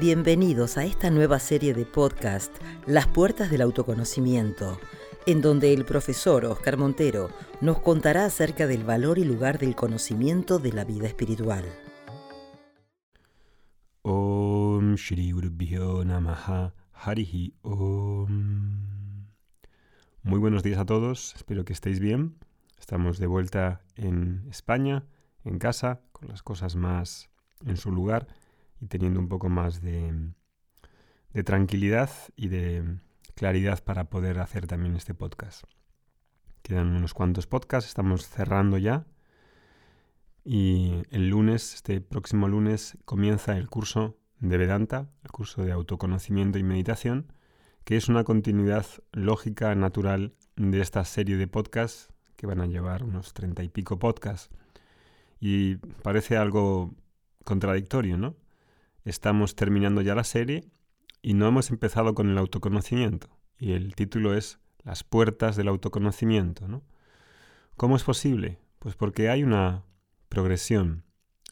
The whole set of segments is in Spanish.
Bienvenidos a esta nueva serie de podcast, Las Puertas del Autoconocimiento, en donde el profesor Oscar Montero nos contará acerca del valor y lugar del conocimiento de la vida espiritual. Om Shri Namaha Harihi Om. Muy buenos días a todos, espero que estéis bien. Estamos de vuelta en España, en casa, con las cosas más en su lugar y teniendo un poco más de, tranquilidad y de claridad para poder hacer también este podcast. Quedan unos cuantos podcasts, estamos cerrando ya. Y el lunes, este próximo lunes, comienza el curso de Vedanta, el curso de autoconocimiento y meditación, que es una continuidad lógica, natural de esta serie de podcasts que van a llevar unos treinta y pico podcasts. Y parece algo contradictorio, ¿no? Estamos terminando ya la serie y no hemos empezado con el autoconocimiento. Y el título es Las puertas del autoconocimiento, ¿no? ¿Cómo es posible? Pues porque hay una progresión.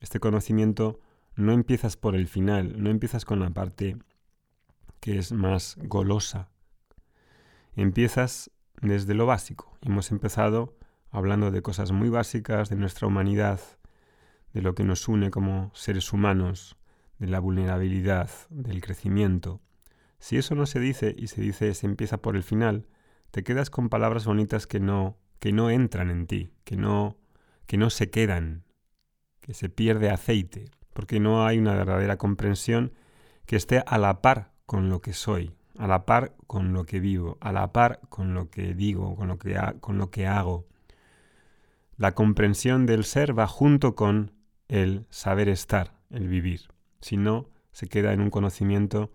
Este conocimiento no empiezas por el final, no empiezas con la parte que es más golosa. Empiezas desde lo básico. Hemos empezado hablando de cosas muy básicas de nuestra humanidad, de lo que nos une como seres humanos, de la vulnerabilidad, del crecimiento. Si eso no se dice y se dice se empieza por el final, te quedas con palabras bonitas que no que no entran en ti, que no que no se quedan, que se pierde aceite, porque no hay una verdadera comprensión que esté a la par con lo que soy, a la par con lo que vivo, a la par con lo que digo, con lo que, con lo que hago. La comprensión del ser va junto con el saber estar, el vivir. Si no, se queda en un conocimiento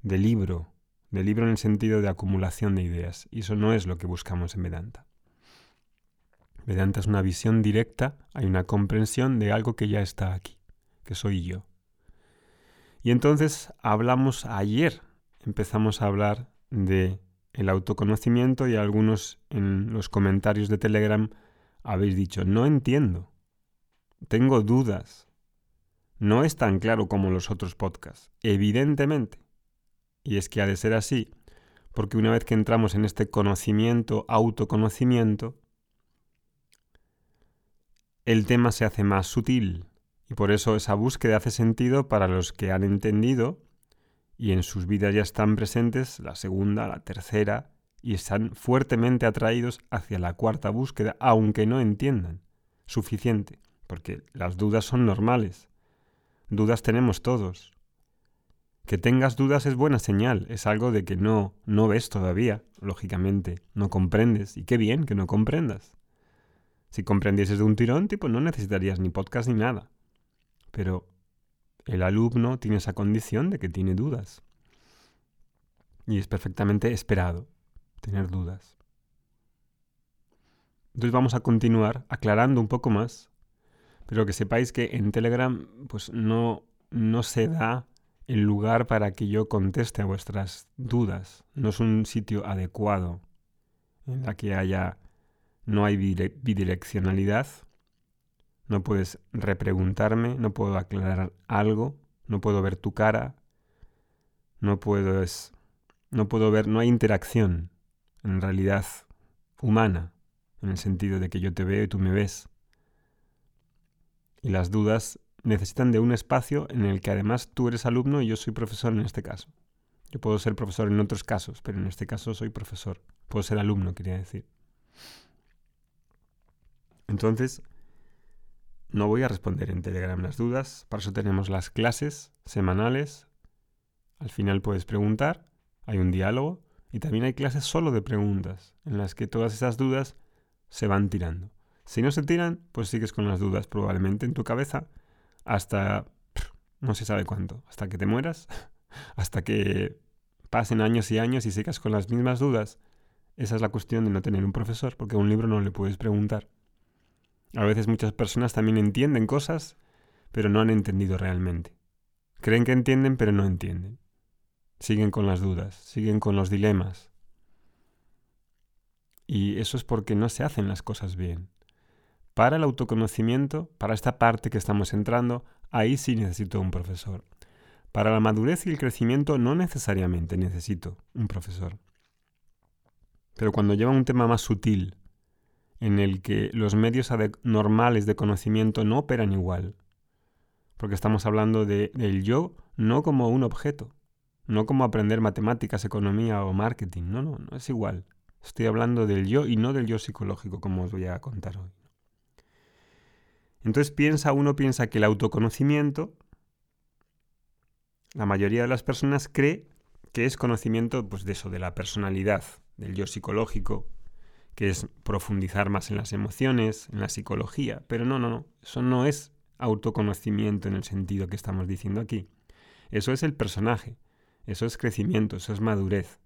de libro, de libro en el sentido de acumulación de ideas. Y eso no es lo que buscamos en Vedanta. Vedanta es una visión directa, hay una comprensión de algo que ya está aquí, que soy yo. Y entonces hablamos ayer, empezamos a hablar de el autoconocimiento y algunos en los comentarios de Telegram habéis dicho, no entiendo. Tengo dudas. No es tan claro como los otros podcasts, evidentemente. Y es que ha de ser así, porque una vez que entramos en este conocimiento, autoconocimiento, el tema se hace más sutil. Y por eso esa búsqueda hace sentido para los que han entendido y en sus vidas ya están presentes la segunda, la tercera, y están fuertemente atraídos hacia la cuarta búsqueda, aunque no entiendan suficiente porque las dudas son normales. Dudas tenemos todos. Que tengas dudas es buena señal, es algo de que no, no ves todavía, lógicamente, no comprendes, y qué bien que no comprendas. Si comprendieses de un tirón, tipo, no necesitarías ni podcast ni nada. Pero el alumno tiene esa condición de que tiene dudas. Y es perfectamente esperado tener dudas. Entonces vamos a continuar aclarando un poco más pero que sepáis que en Telegram pues no, no se da el lugar para que yo conteste a vuestras dudas. No es un sitio adecuado en la que haya no hay bidireccionalidad. No puedes repreguntarme, no puedo aclarar algo, no puedo ver tu cara, no puedo no puedo ver, no hay interacción en realidad humana, en el sentido de que yo te veo y tú me ves. Y las dudas necesitan de un espacio en el que además tú eres alumno y yo soy profesor en este caso. Yo puedo ser profesor en otros casos, pero en este caso soy profesor. Puedo ser alumno, quería decir. Entonces, no voy a responder en Telegram las dudas, para eso tenemos las clases semanales. Al final puedes preguntar, hay un diálogo y también hay clases solo de preguntas, en las que todas esas dudas se van tirando. Si no se tiran, pues sigues con las dudas probablemente en tu cabeza hasta no se sabe cuánto, hasta que te mueras, hasta que pasen años y años y sigas con las mismas dudas. Esa es la cuestión de no tener un profesor, porque a un libro no le puedes preguntar. A veces muchas personas también entienden cosas, pero no han entendido realmente. Creen que entienden, pero no entienden. Siguen con las dudas, siguen con los dilemas. Y eso es porque no se hacen las cosas bien. Para el autoconocimiento, para esta parte que estamos entrando, ahí sí necesito un profesor. Para la madurez y el crecimiento no necesariamente necesito un profesor. Pero cuando lleva un tema más sutil, en el que los medios normales de conocimiento no operan igual, porque estamos hablando de, del yo no como un objeto, no como aprender matemáticas, economía o marketing, no, no, no es igual. Estoy hablando del yo y no del yo psicológico, como os voy a contar hoy. Entonces piensa, uno piensa que el autoconocimiento, la mayoría de las personas cree que es conocimiento pues, de eso, de la personalidad, del yo psicológico, que es profundizar más en las emociones, en la psicología. Pero no, no, no, eso no es autoconocimiento en el sentido que estamos diciendo aquí. Eso es el personaje, eso es crecimiento, eso es madurez.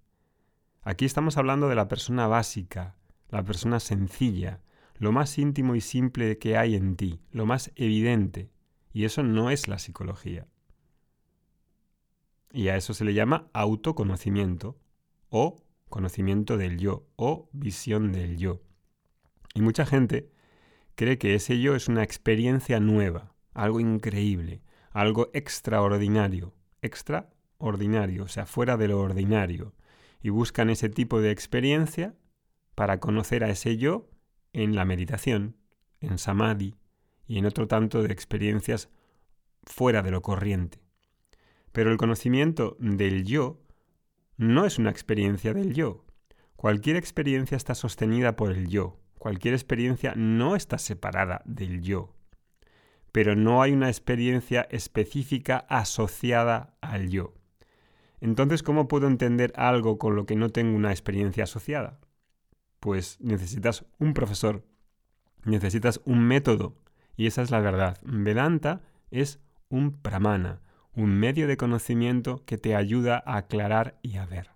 Aquí estamos hablando de la persona básica, la persona sencilla, lo más íntimo y simple que hay en ti, lo más evidente. Y eso no es la psicología. Y a eso se le llama autoconocimiento o conocimiento del yo o visión del yo. Y mucha gente cree que ese yo es una experiencia nueva, algo increíble, algo extraordinario, extraordinario, o sea, fuera de lo ordinario, y buscan ese tipo de experiencia para conocer a ese yo en la meditación, en samadhi y en otro tanto de experiencias fuera de lo corriente. Pero el conocimiento del yo no es una experiencia del yo. Cualquier experiencia está sostenida por el yo. Cualquier experiencia no está separada del yo. Pero no hay una experiencia específica asociada al yo. Entonces, ¿cómo puedo entender algo con lo que no tengo una experiencia asociada? Pues necesitas un profesor, necesitas un método, y esa es la verdad. Vedanta es un pramana, un medio de conocimiento que te ayuda a aclarar y a ver.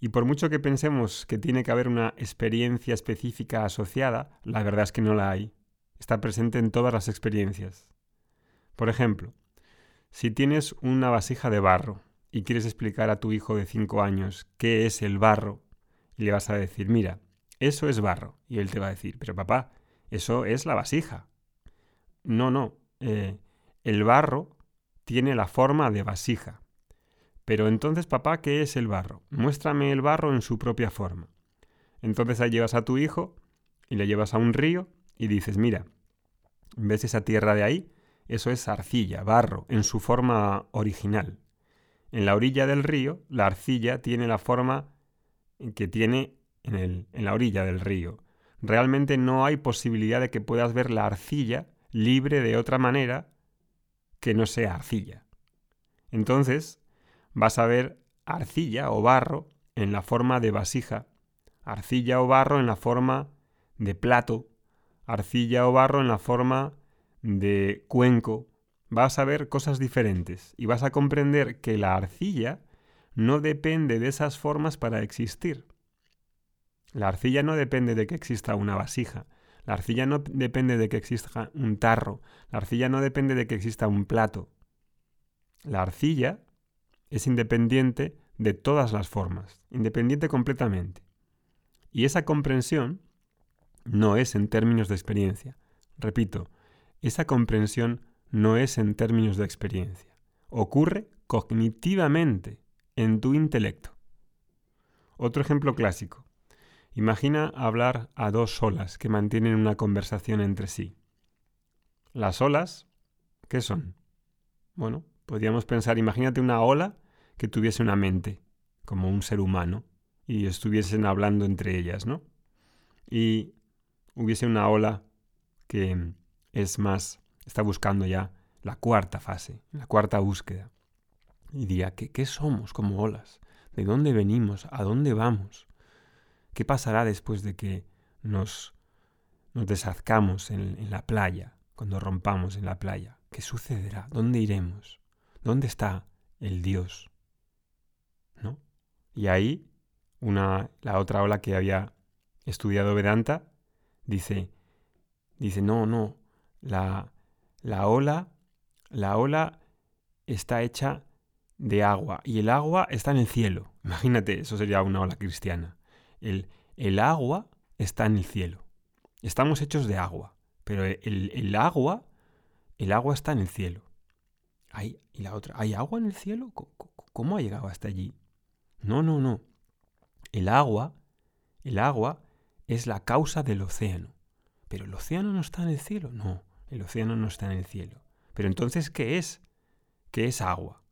Y por mucho que pensemos que tiene que haber una experiencia específica asociada, la verdad es que no la hay. Está presente en todas las experiencias. Por ejemplo, si tienes una vasija de barro y quieres explicar a tu hijo de 5 años qué es el barro, le vas a decir, mira, eso es barro. Y él te va a decir, pero papá, eso es la vasija. No, no. Eh, el barro tiene la forma de vasija. Pero entonces, papá, ¿qué es el barro? Muéstrame el barro en su propia forma. Entonces ahí llevas a tu hijo y le llevas a un río y dices, mira, ¿ves esa tierra de ahí? Eso es arcilla, barro, en su forma original. En la orilla del río, la arcilla tiene la forma que tiene en, el, en la orilla del río. Realmente no hay posibilidad de que puedas ver la arcilla libre de otra manera que no sea arcilla. Entonces vas a ver arcilla o barro en la forma de vasija, arcilla o barro en la forma de plato, arcilla o barro en la forma de cuenco. Vas a ver cosas diferentes y vas a comprender que la arcilla no depende de esas formas para existir. La arcilla no depende de que exista una vasija, la arcilla no depende de que exista un tarro, la arcilla no depende de que exista un plato. La arcilla es independiente de todas las formas, independiente completamente. Y esa comprensión no es en términos de experiencia. Repito, esa comprensión no es en términos de experiencia. Ocurre cognitivamente en tu intelecto. Otro ejemplo clásico. Imagina hablar a dos olas que mantienen una conversación entre sí. Las olas, ¿qué son? Bueno, podríamos pensar, imagínate una ola que tuviese una mente, como un ser humano, y estuviesen hablando entre ellas, ¿no? Y hubiese una ola que es más, está buscando ya la cuarta fase, la cuarta búsqueda. Y diría, ¿qué, qué somos como olas? ¿De dónde venimos? ¿A dónde vamos? ¿Qué pasará después de que nos, nos deshazcamos en, en la playa, cuando rompamos en la playa? ¿Qué sucederá? ¿Dónde iremos? ¿Dónde está el Dios? ¿No? Y ahí, una, la otra ola que había estudiado Vedanta dice, dice, no, no, la, la ola, la ola está hecha de agua y el agua está en el cielo. Imagínate, eso sería una ola cristiana. El, el agua está en el cielo. Estamos hechos de agua, pero el, el agua, el agua está en el cielo. ¿Hay, y la otra, ¿hay agua en el cielo? ¿Cómo ha llegado hasta allí? No, no, no. El agua, el agua es la causa del océano. Pero el océano no está en el cielo. No, el océano no está en el cielo. Pero entonces, ¿qué es? ¿Qué es agua?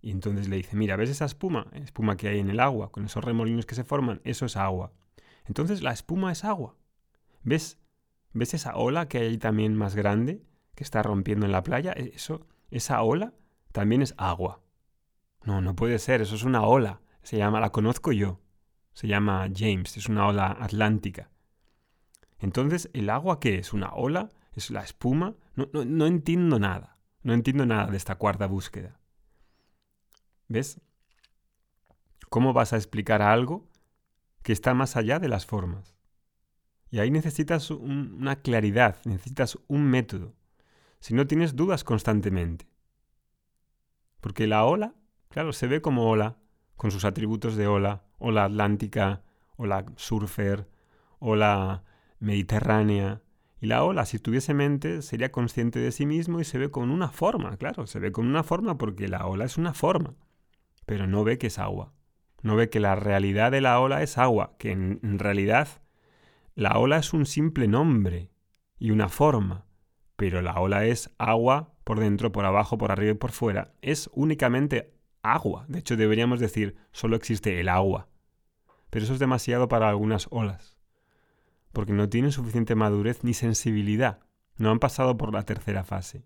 Y entonces le dice, mira, ¿ves esa espuma? Espuma que hay en el agua, con esos remolinos que se forman, eso es agua. Entonces la espuma es agua. ¿Ves? ¿Ves esa ola que hay ahí también más grande que está rompiendo en la playa? E, eso, esa ola también es agua. No, no puede ser, eso es una ola. Se llama, la conozco yo. Se llama James, es una ola atlántica. Entonces, ¿el agua qué es? ¿Una ola? ¿Es la espuma? No, entiendo nada. No entiendo nada de esta cuarta búsqueda. ¿Ves? ¿Cómo vas a explicar algo que está más allá de las formas? Y ahí necesitas una claridad, necesitas un método. Si no tienes dudas constantemente. Porque la ola, claro, se ve como ola, con sus atributos de ola, ola atlántica, ola surfer, ola mediterránea. Y la ola, si tuviese mente, sería consciente de sí mismo y se ve con una forma, claro, se ve con una forma porque la ola es una forma, pero no ve que es agua. No ve que la realidad de la ola es agua, que en realidad la ola es un simple nombre y una forma, pero la ola es agua por dentro, por abajo, por arriba y por fuera. Es únicamente agua. De hecho, deberíamos decir, solo existe el agua. Pero eso es demasiado para algunas olas porque no tienen suficiente madurez ni sensibilidad. No han pasado por la tercera fase.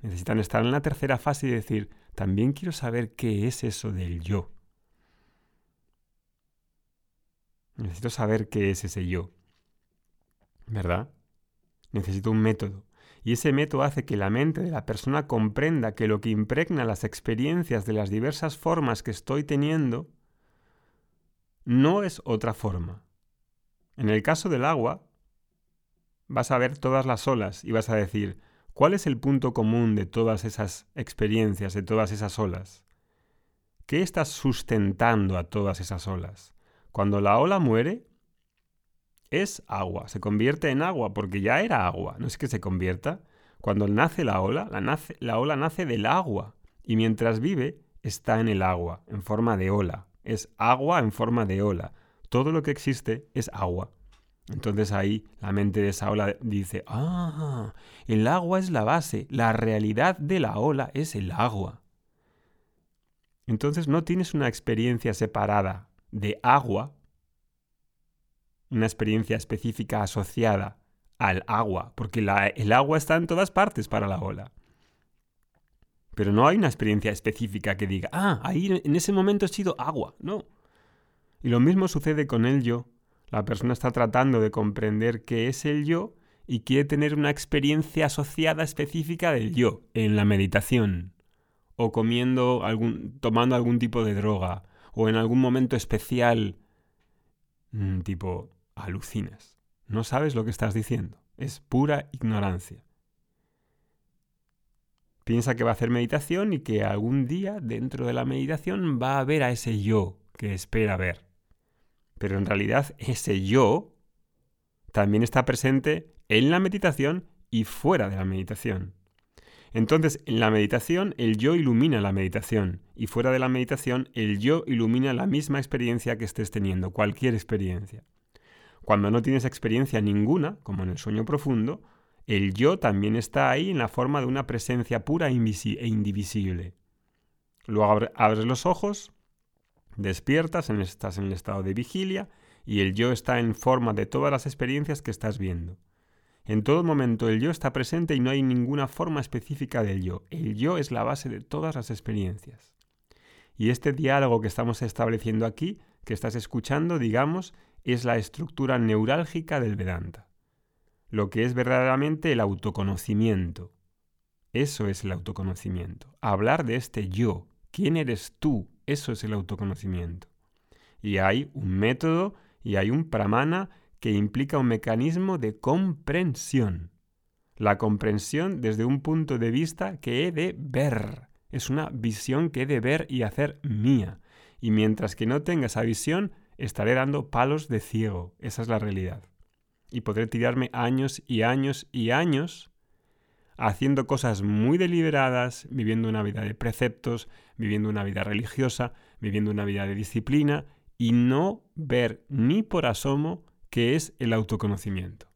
Necesitan estar en la tercera fase y decir, también quiero saber qué es eso del yo. Necesito saber qué es ese yo. ¿Verdad? Necesito un método. Y ese método hace que la mente de la persona comprenda que lo que impregna las experiencias de las diversas formas que estoy teniendo no es otra forma, en el caso del agua, vas a ver todas las olas y vas a decir, ¿cuál es el punto común de todas esas experiencias, de todas esas olas? ¿Qué estás sustentando a todas esas olas? Cuando la ola muere, es agua, se convierte en agua porque ya era agua, no es que se convierta. Cuando nace la ola, la, la ola nace del agua y mientras vive está en el agua, en forma de ola. Es agua en forma de ola todo lo que existe es agua. Entonces ahí la mente de esa ola dice, ah, el agua es la base, la realidad de la ola es el agua. Entonces no tienes una experiencia separada de agua, una experiencia específica asociada al agua, porque el agua está en todas partes para la ola. Pero no hay una experiencia específica que diga, ah, ahí en ese momento ha sido agua. No, y lo mismo sucede con el yo. La persona está tratando de comprender qué es el yo y quiere tener una experiencia asociada específica del yo en la meditación o comiendo algún tomando algún tipo de droga o en algún momento especial mm, tipo alucinas. No sabes lo que estás diciendo, es pura ignorancia. Piensa que va a hacer meditación y que algún día dentro de la meditación va a ver a ese yo que espera ver pero en realidad ese yo también está presente en la meditación y fuera de la meditación. Entonces, en la meditación el yo ilumina la meditación y fuera de la meditación el yo ilumina la misma experiencia que estés teniendo, cualquier experiencia. Cuando no tienes experiencia ninguna, como en el sueño profundo, el yo también está ahí en la forma de una presencia pura e indivisible. Luego abres los ojos Despiertas, estás en el estado de vigilia y el yo está en forma de todas las experiencias que estás viendo. En todo momento el yo está presente y no hay ninguna forma específica del yo. El yo es la base de todas las experiencias. Y este diálogo que estamos estableciendo aquí, que estás escuchando, digamos, es la estructura neurálgica del Vedanta. Lo que es verdaderamente el autoconocimiento. Eso es el autoconocimiento. Hablar de este yo. ¿Quién eres tú? Eso es el autoconocimiento. Y hay un método y hay un pramana que implica un mecanismo de comprensión. La comprensión desde un punto de vista que he de ver. Es una visión que he de ver y hacer mía. Y mientras que no tenga esa visión, estaré dando palos de ciego. Esa es la realidad. Y podré tirarme años y años y años haciendo cosas muy deliberadas, viviendo una vida de preceptos, viviendo una vida religiosa, viviendo una vida de disciplina y no ver ni por asomo qué es el autoconocimiento.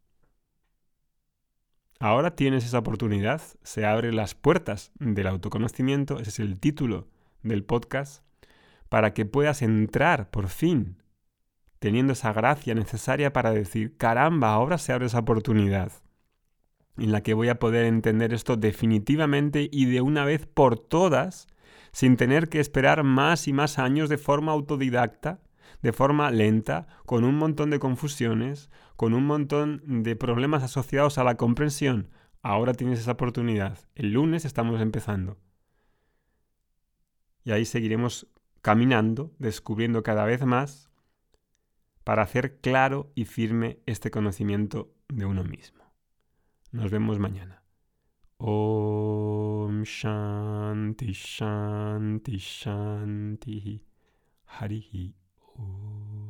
Ahora tienes esa oportunidad, se abren las puertas del autoconocimiento, ese es el título del podcast, para que puedas entrar por fin, teniendo esa gracia necesaria para decir, caramba, ahora se abre esa oportunidad en la que voy a poder entender esto definitivamente y de una vez por todas, sin tener que esperar más y más años de forma autodidacta, de forma lenta, con un montón de confusiones, con un montón de problemas asociados a la comprensión. Ahora tienes esa oportunidad. El lunes estamos empezando. Y ahí seguiremos caminando, descubriendo cada vez más, para hacer claro y firme este conocimiento de uno mismo. Nos vemos mañana. Om Shanti Shanti Shanti Harihi Om.